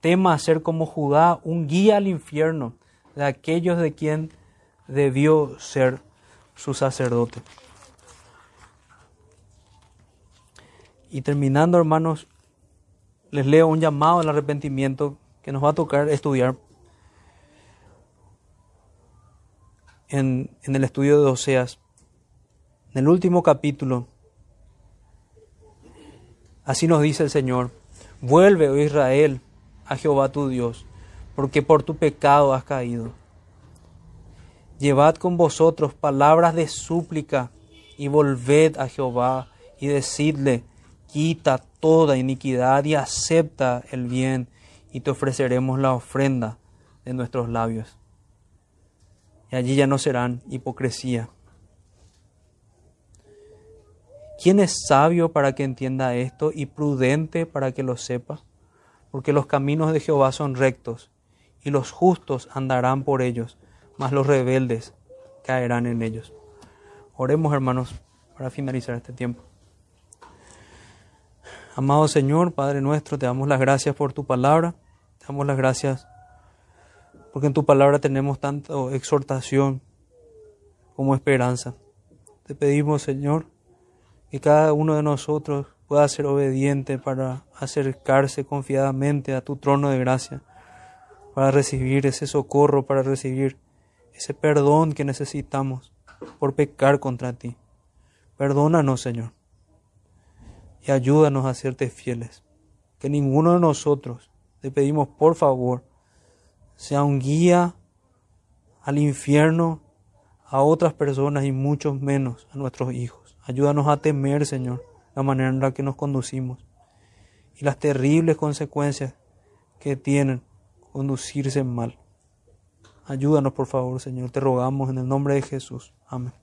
Tema ser como Judá un guía al infierno de aquellos de quien debió ser su sacerdote. Y terminando, hermanos, les leo un llamado al arrepentimiento que nos va a tocar estudiar en, el estudio de Oseas, en el último capítulo. Así nos dice el Señor, vuelve, oh Israel, a Jehová tu Dios, porque por tu pecado has caído. Llevad con vosotros palabras de súplica y volved a Jehová y decidle, quita toda iniquidad y acepta el bien y te ofreceremos la ofrenda de nuestros labios. Y allí ya no serán hipocresía. ¿Quién es sabio para que entienda esto y prudente para que lo sepa? Porque los caminos de Jehová son rectos y los justos andarán por ellos, mas los rebeldes caerán en ellos. Oremos hermanos para finalizar este tiempo. Amado Señor, Padre nuestro, te damos las gracias por tu palabra, te damos las gracias porque en tu palabra tenemos tanto exhortación como esperanza. Te pedimos, Señor, que cada uno de nosotros pueda ser obediente para acercarse confiadamente a tu trono de gracia, para recibir ese socorro, para recibir ese perdón que necesitamos. por pecar contra ti. Perdónanos, Señor, y ayúdanos a serte fieles. Que ninguno de nosotros, te pedimos por favor, sea un guía al infierno a otras personas y mucho menos a nuestros hijos. Ayúdanos a temer, Señor, la manera en la que nos conducimos y las terribles consecuencias que tienen conducirse mal. Ayúdanos, por favor, Señor. Te rogamos en el nombre de Jesús. Amén.